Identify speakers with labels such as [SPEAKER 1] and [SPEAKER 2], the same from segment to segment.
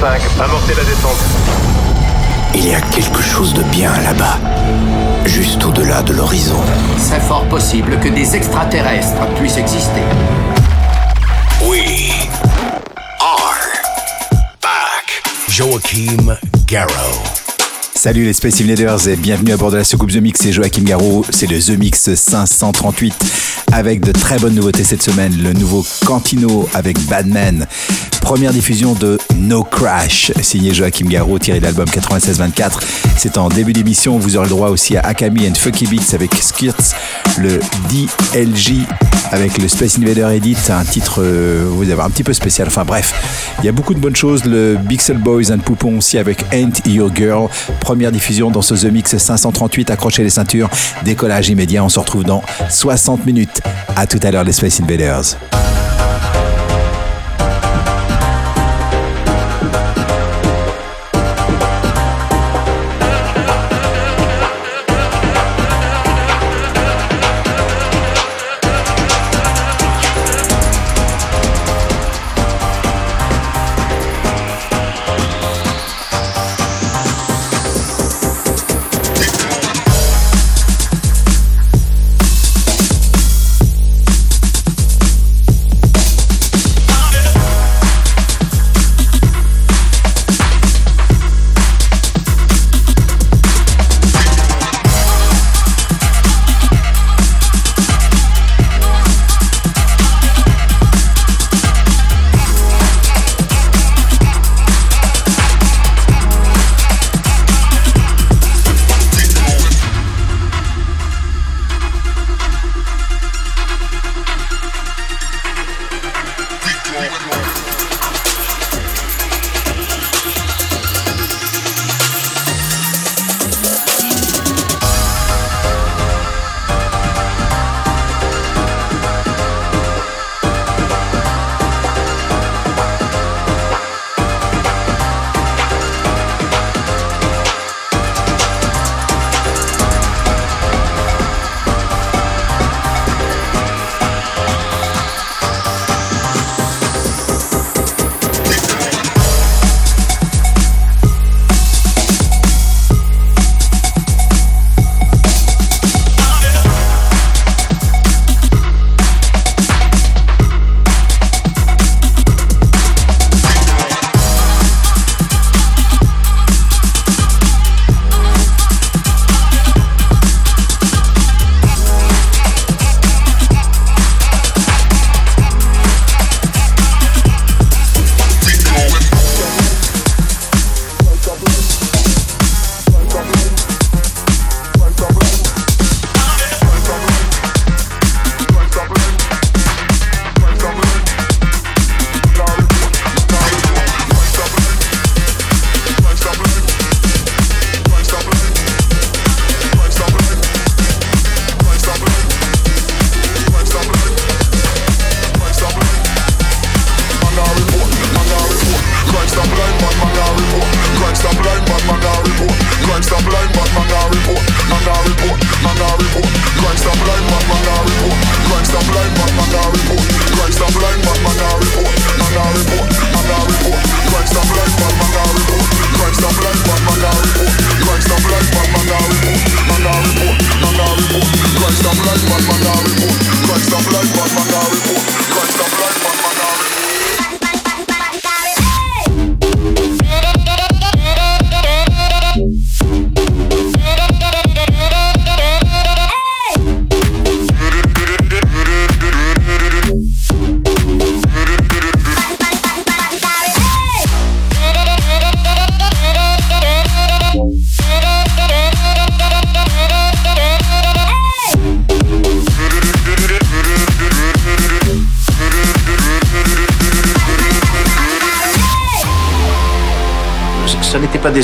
[SPEAKER 1] 5, amorcez la descente.
[SPEAKER 2] Il y a quelque chose de bien là-bas, juste au-delà de l'horizon.
[SPEAKER 3] C'est fort possible que des extraterrestres puissent exister.
[SPEAKER 2] We are back.
[SPEAKER 4] Joachim Garrow.
[SPEAKER 5] Salut les Space Invaders et bienvenue à bord de la soucoupe The Mix, c'est Joachim Garraud, c'est le The Mix 538 avec de très bonnes nouveautés cette semaine, le nouveau Cantino avec Badman, première diffusion de No Crash, signé Joachim Garraud, tiré de l'album 96-24, c'est en début d'émission, vous aurez le droit aussi à Akami and Fucky Beats avec Skirts, le DLJ avec le Space Invader Edit, un titre, euh, vous voir, un petit peu spécial, enfin bref, il y a beaucoup de bonnes choses, le Bixel Boys and Poupon aussi avec Ain't Your Girl, première diffusion dans ce The Mix 538. Accrochez les ceintures, décollage immédiat. On se retrouve dans 60 minutes. À tout à l'heure, les Space Invaders.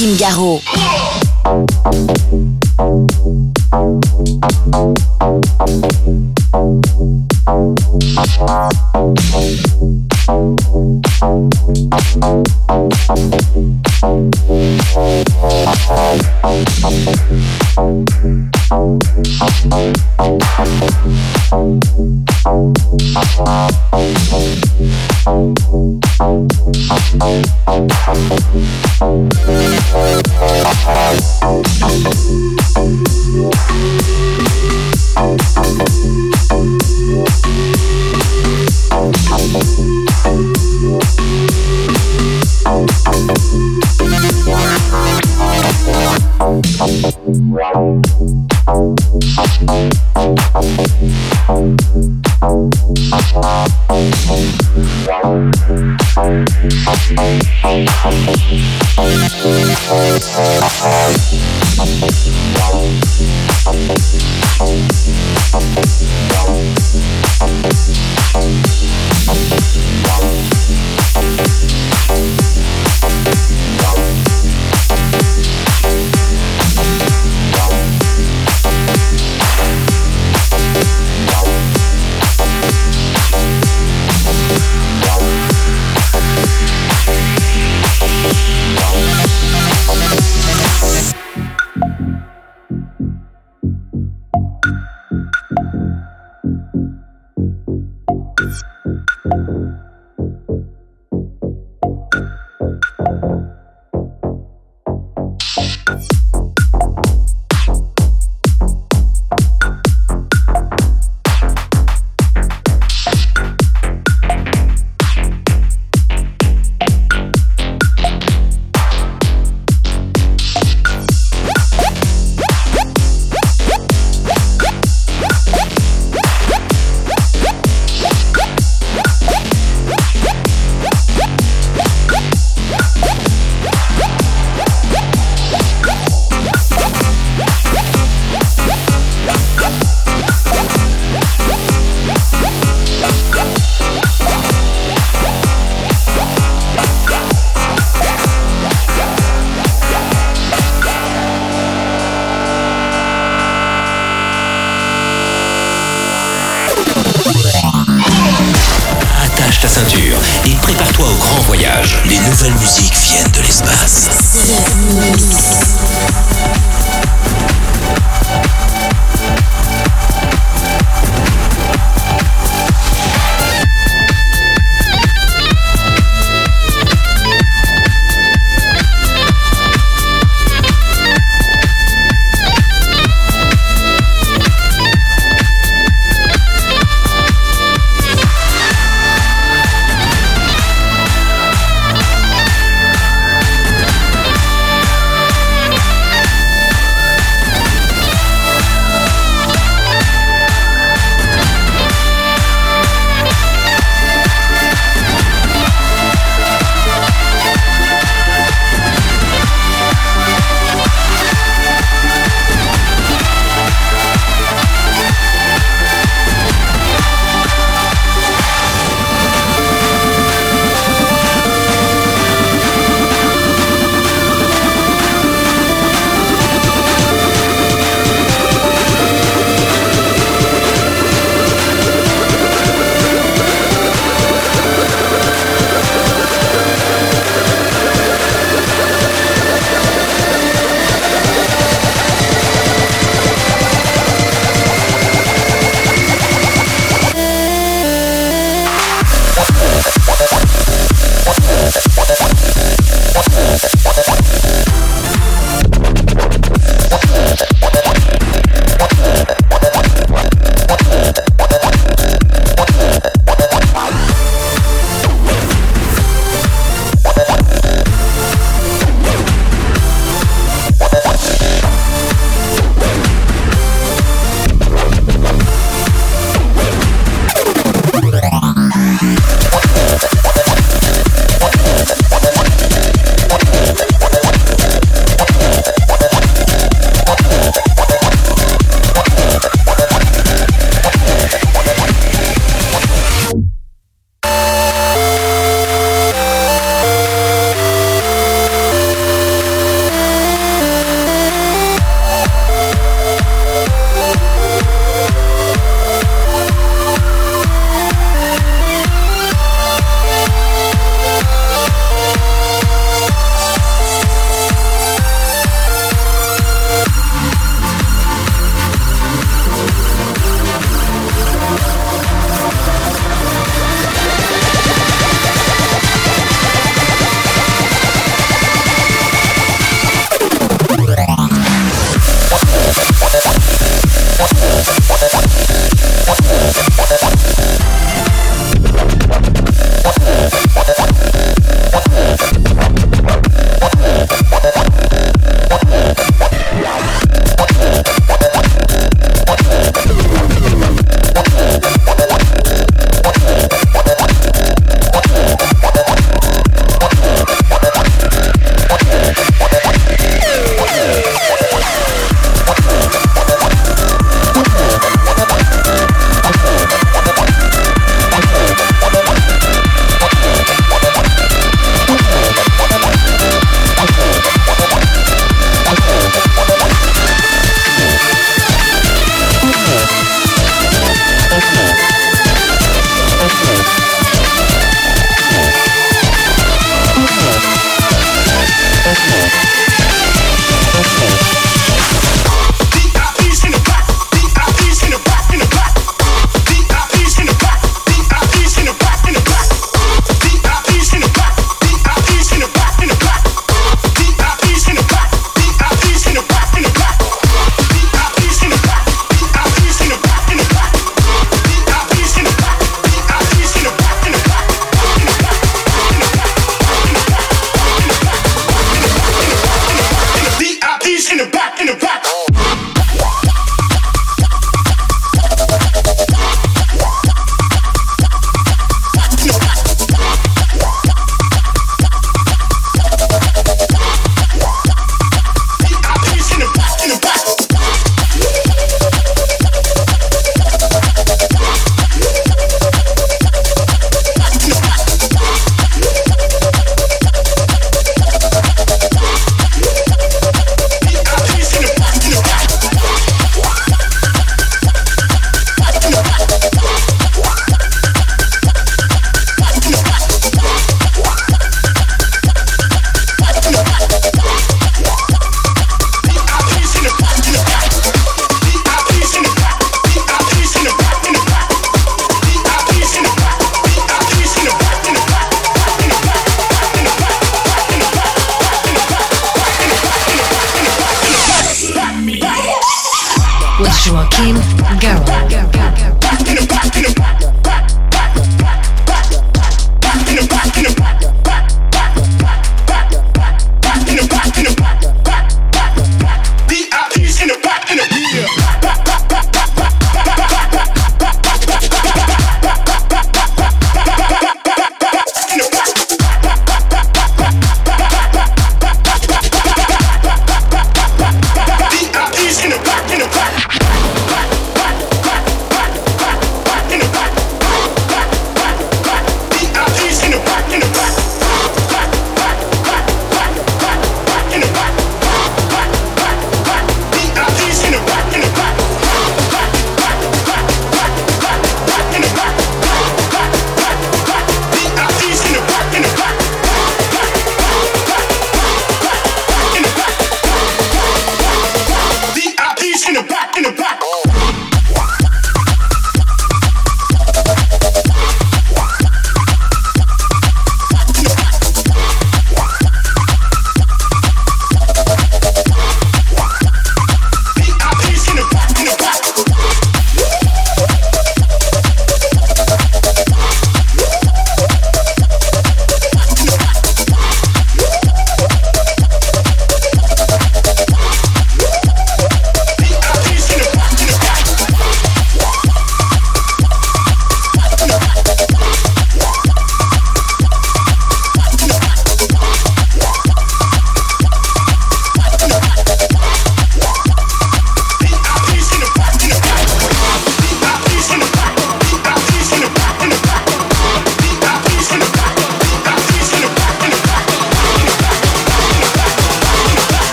[SPEAKER 6] Joachim Garraud.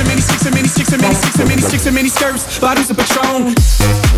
[SPEAKER 7] sticks and mini sticks and mini sticks and mini sticks and mini sticks and mini skirts. Bodies of Patron.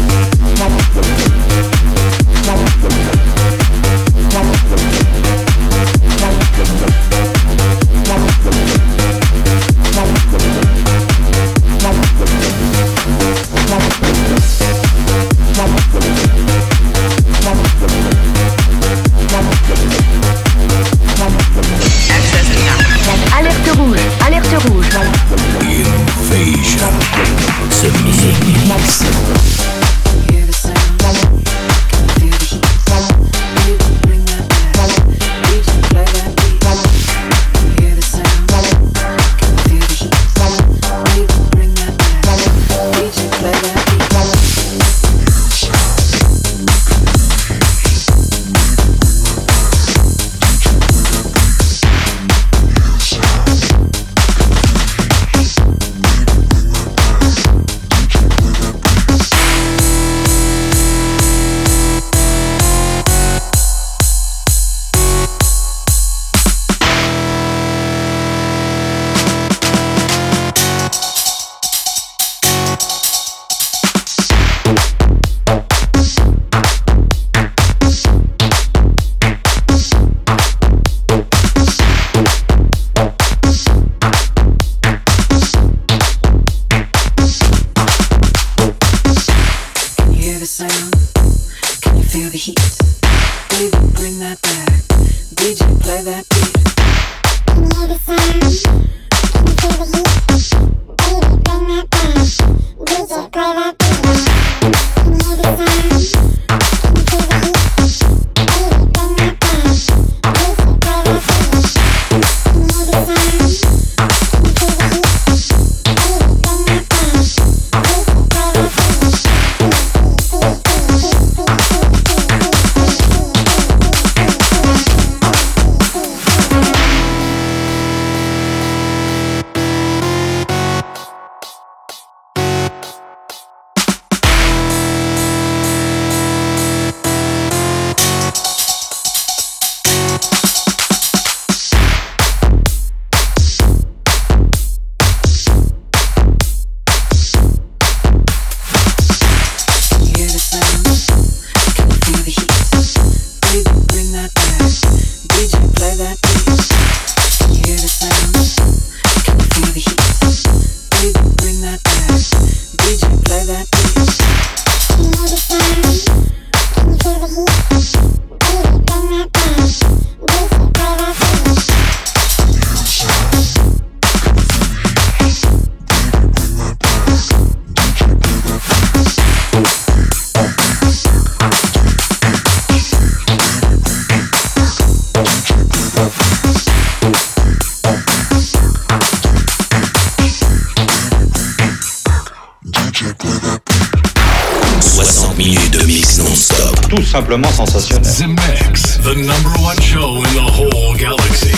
[SPEAKER 8] Simplement sensationnel.
[SPEAKER 9] The Mix, the number one show in the whole galaxy.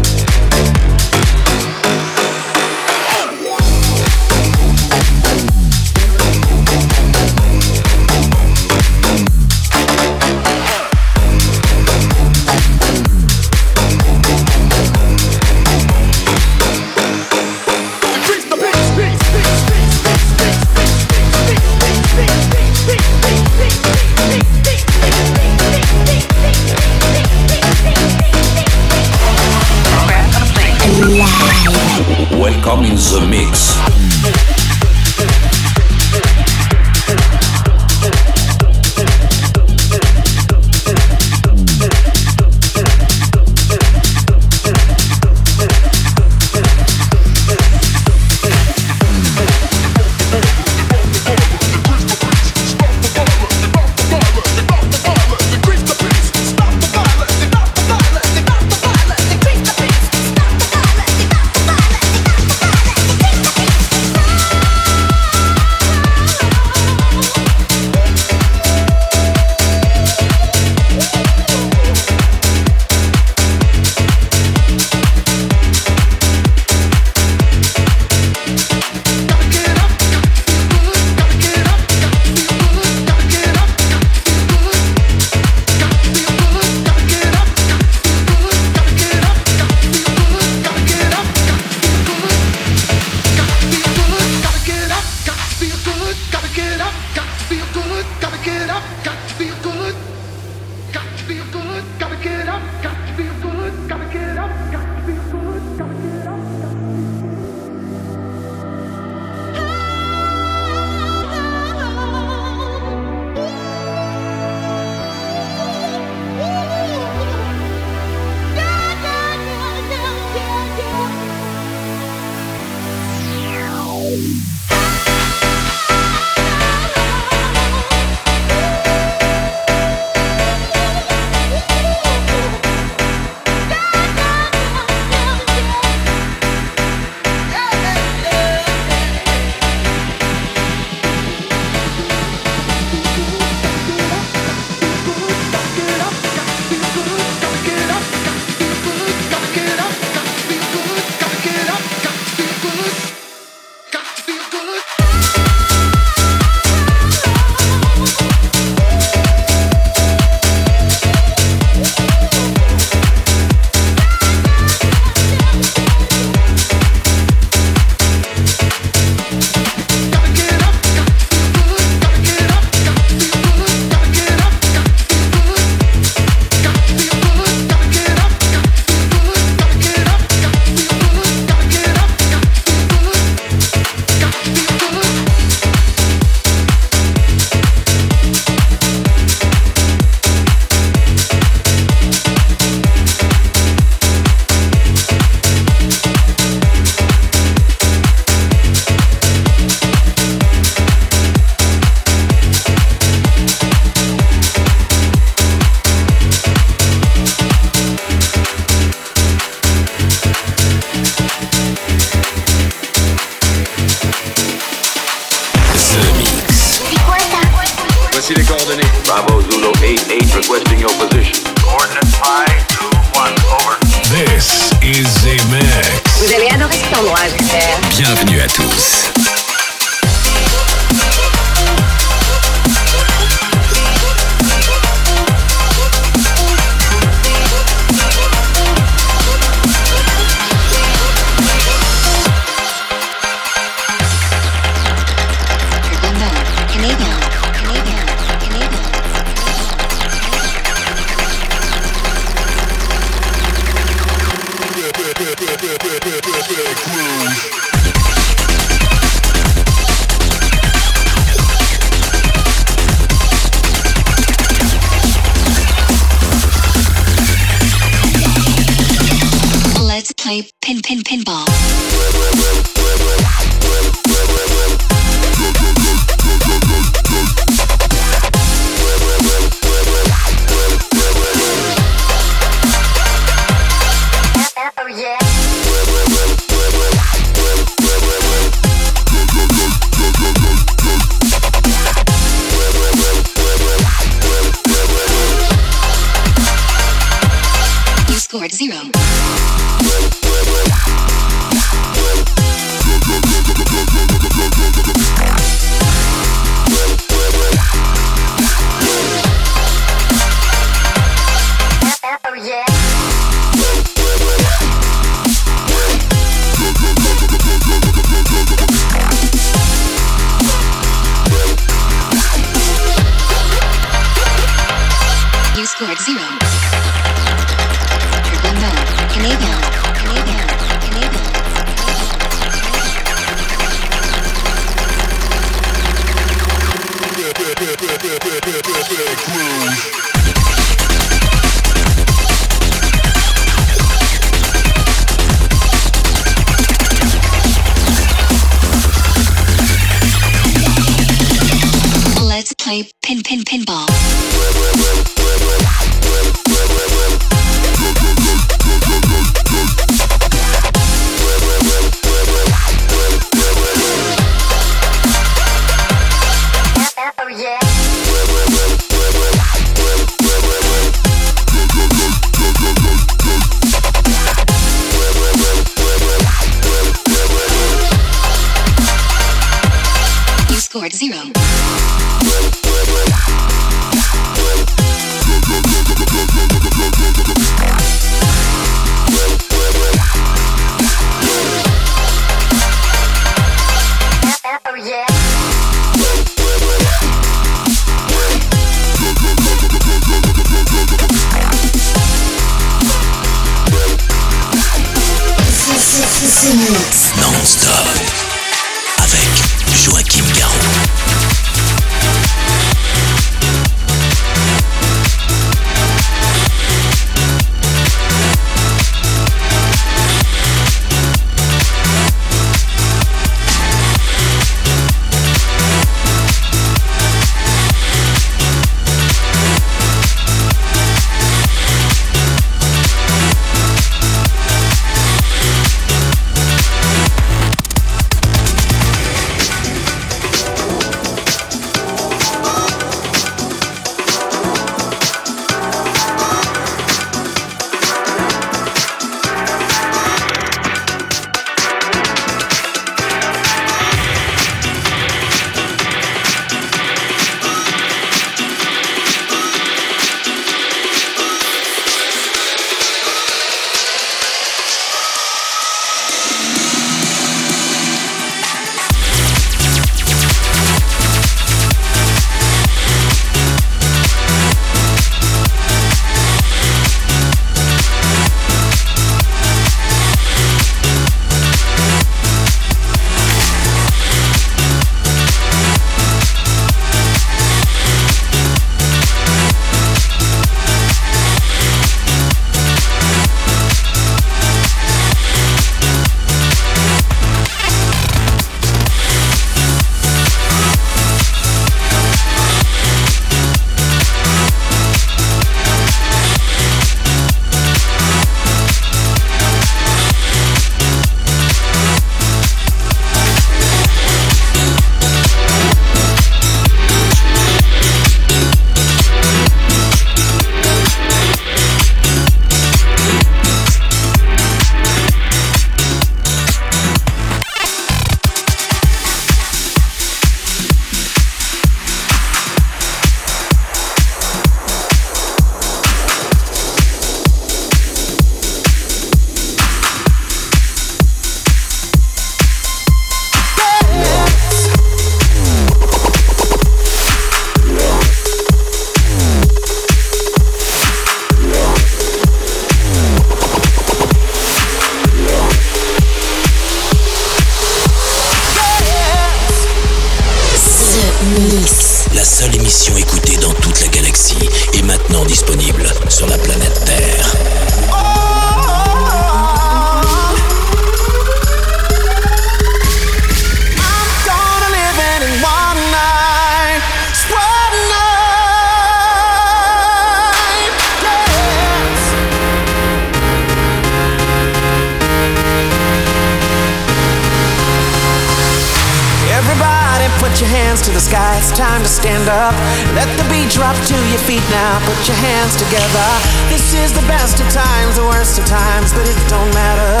[SPEAKER 10] Your hands to the sky, it's time to stand up. Let the beat drop to your feet now, put your hands together. This is the best of times, the worst of times, but it don't matter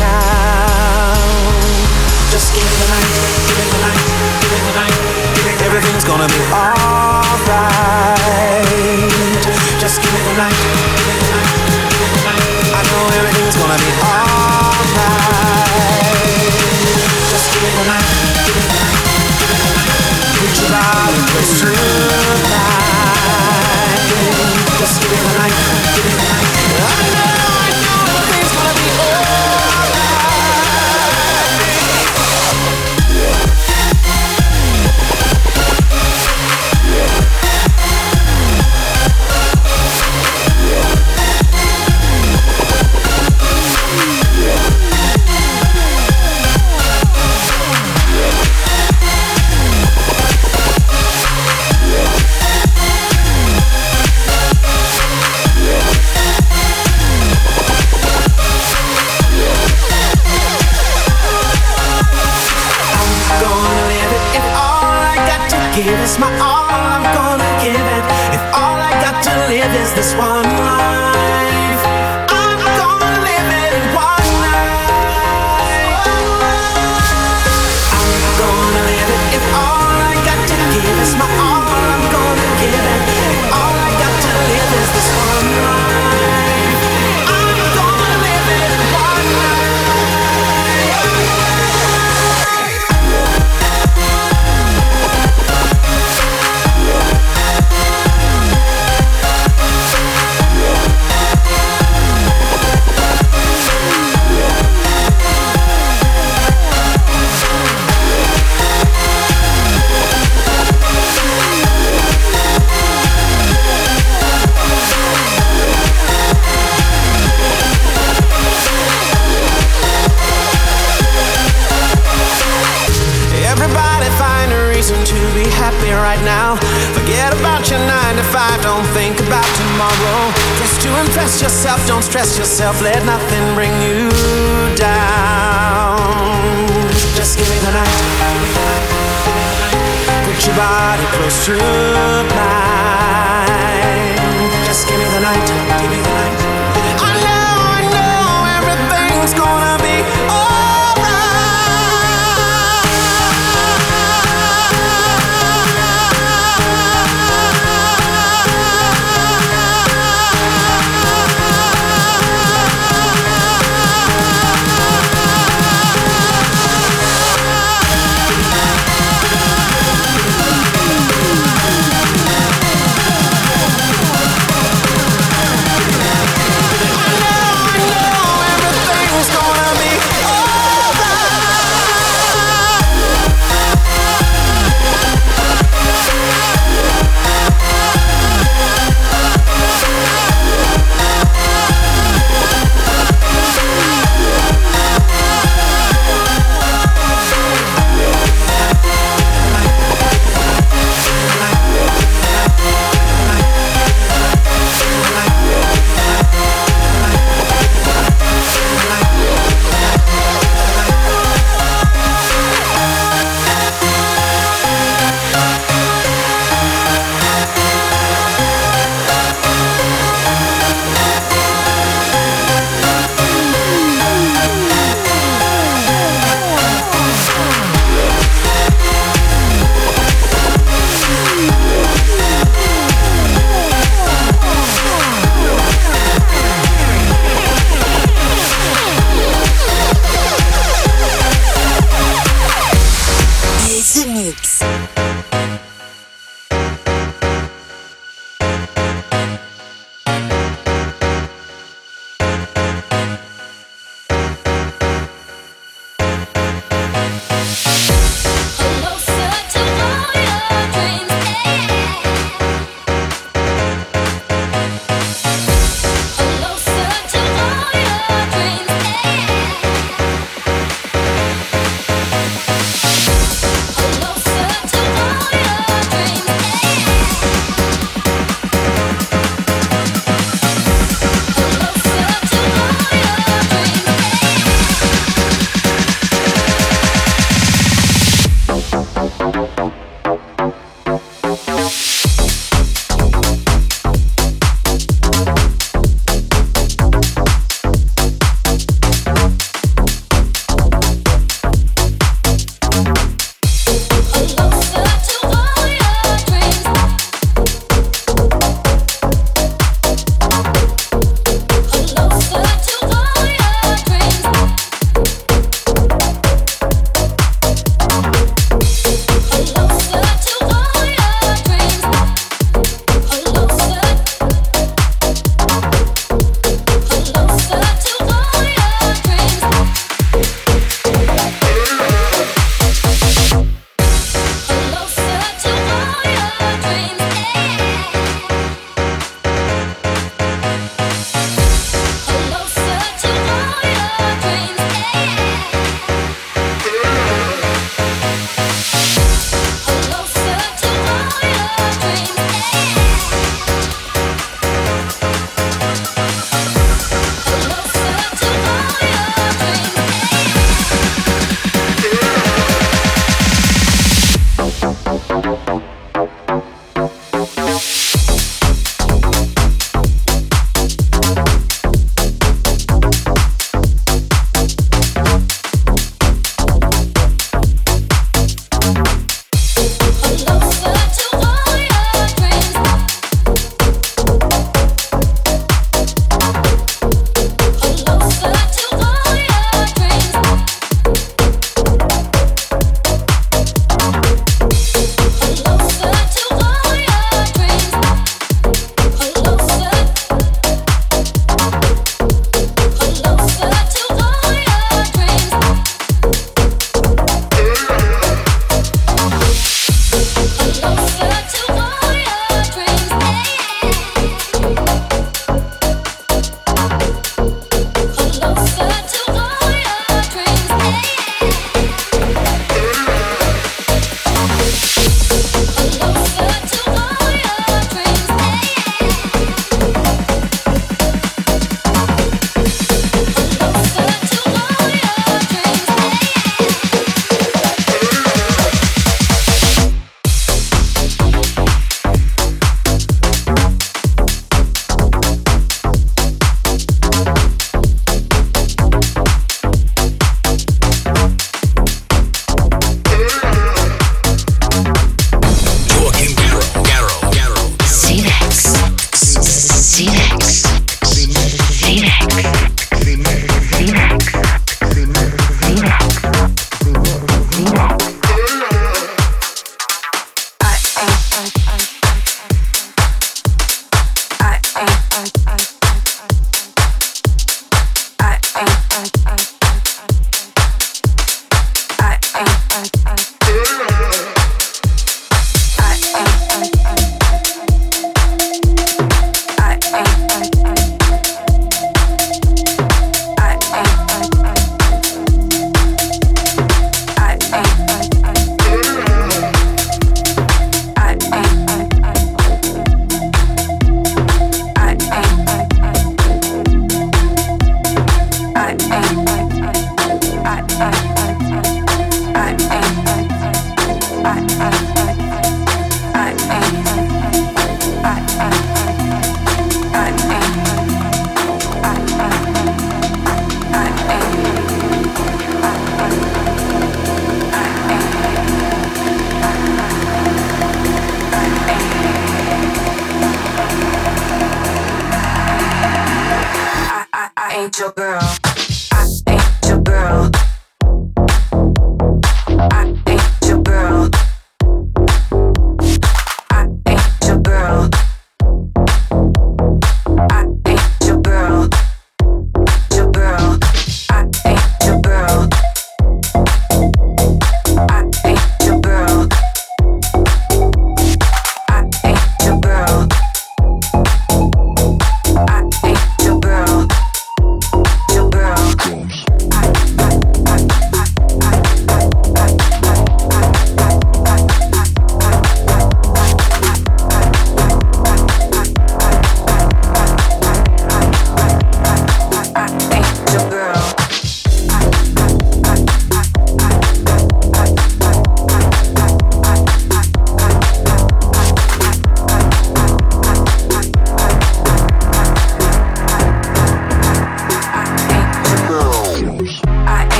[SPEAKER 10] now. Just give me the night, give me the night, give me the night. Everything's gonna be alright. Just give me the night, give me the night. I know everything's gonna be alright. Just give me the night, give me the night. Close to mine. Just. I know, I know gonna be I'm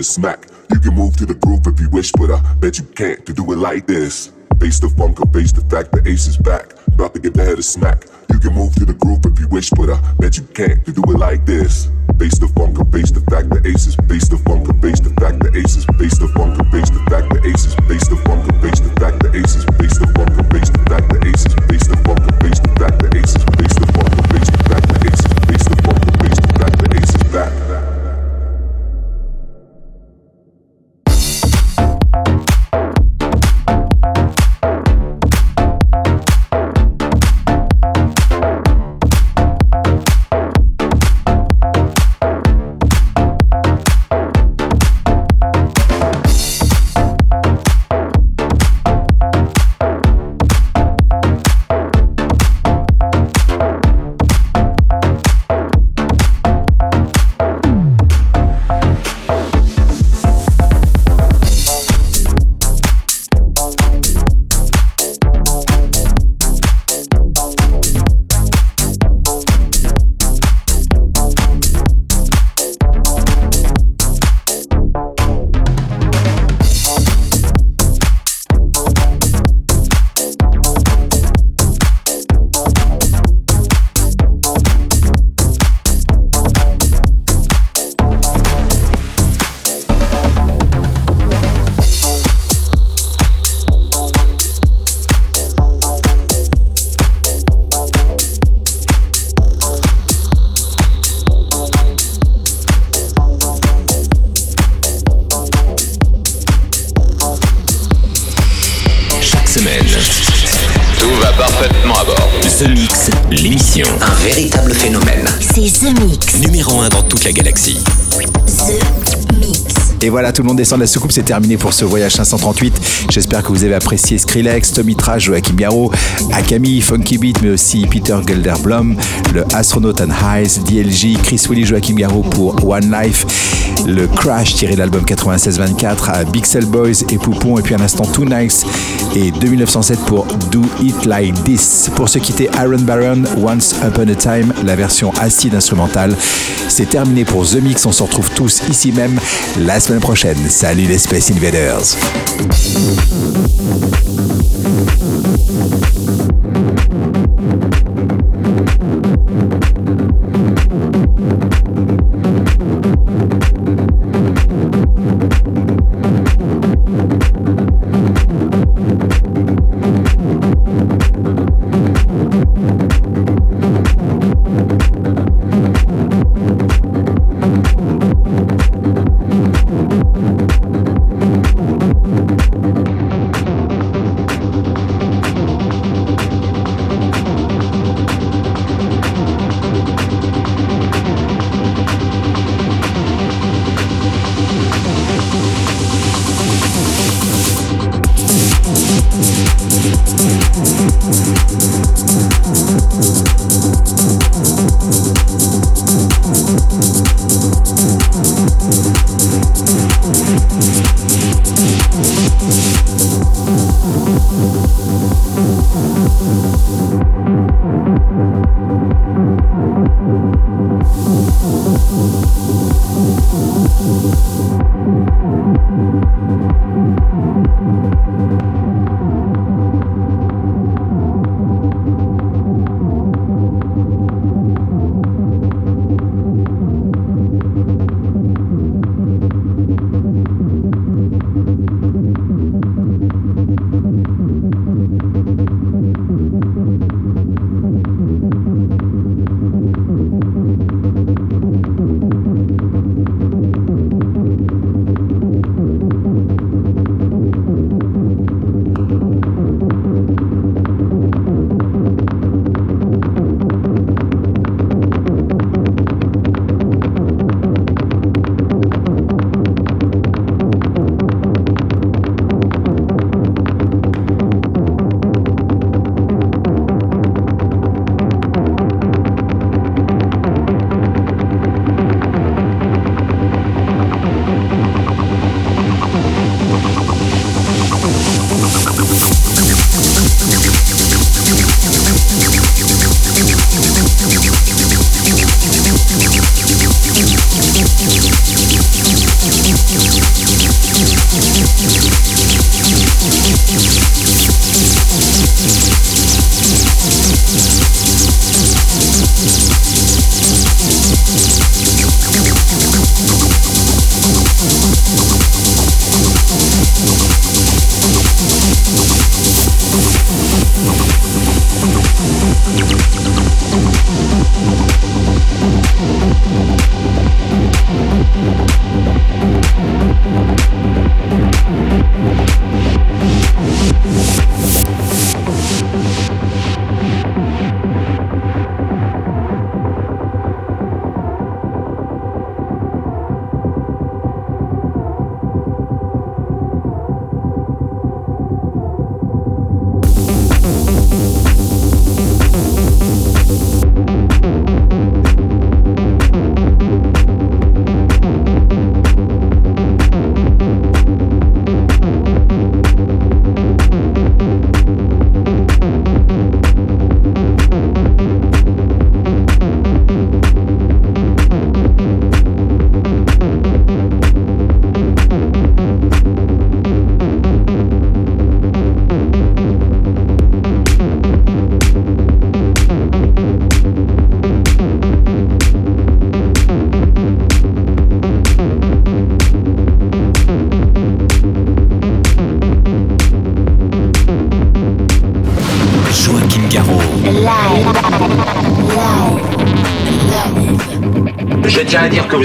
[SPEAKER 10] the
[SPEAKER 11] smack. You can move to the groove if you wish, but I bet you can't to do it like this. Face the funk or face the fact the ace is back. About to give the head a smack. You can move to the groove if you wish, but I bet you can't to do it like this. Face the funk or face the fact the ace is. Face the funk or face the fact the ace is. Face the funk or face the fact the ace is. Face the funk or face the fact the ace is. Face the funk or face the fact the ace is. Face the funk or face the fact the ace is. Face the funk or face the
[SPEAKER 12] tout
[SPEAKER 13] le monde descend de la soucoupe, c'est terminé pour ce voyage 538. J'espère que vous avez apprécié Skrillex, Tommy Trash, Joachim Garraud, Akami, Funky Beat, mais aussi Peter Gelderblom, le Astronaut and Highs, DLG, Chris Willy, Joachim Garraud pour One Life, le Crash tiré de l'album 96-24 à Bixel Boys et Poupon, et puis un instant Too Nice et 2907 pour Do It Like This. Pour se quitter, Aaron Baron, Once Upon a Time, la version acide instrumentale. C'est terminé pour The Mix, on se retrouve tous ici même la semaine prochaine. Salut les Space Invaders.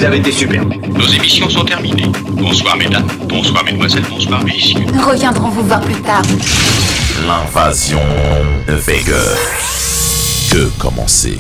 [SPEAKER 5] Avez été super.
[SPEAKER 14] Nos émissions sont terminées. Bonsoir mesdames, bonsoir mesdemoiselles, bonsoir messieurs.
[SPEAKER 6] Nous reviendrons vous voir plus tard.
[SPEAKER 12] L'invasion de Vega. Que commencer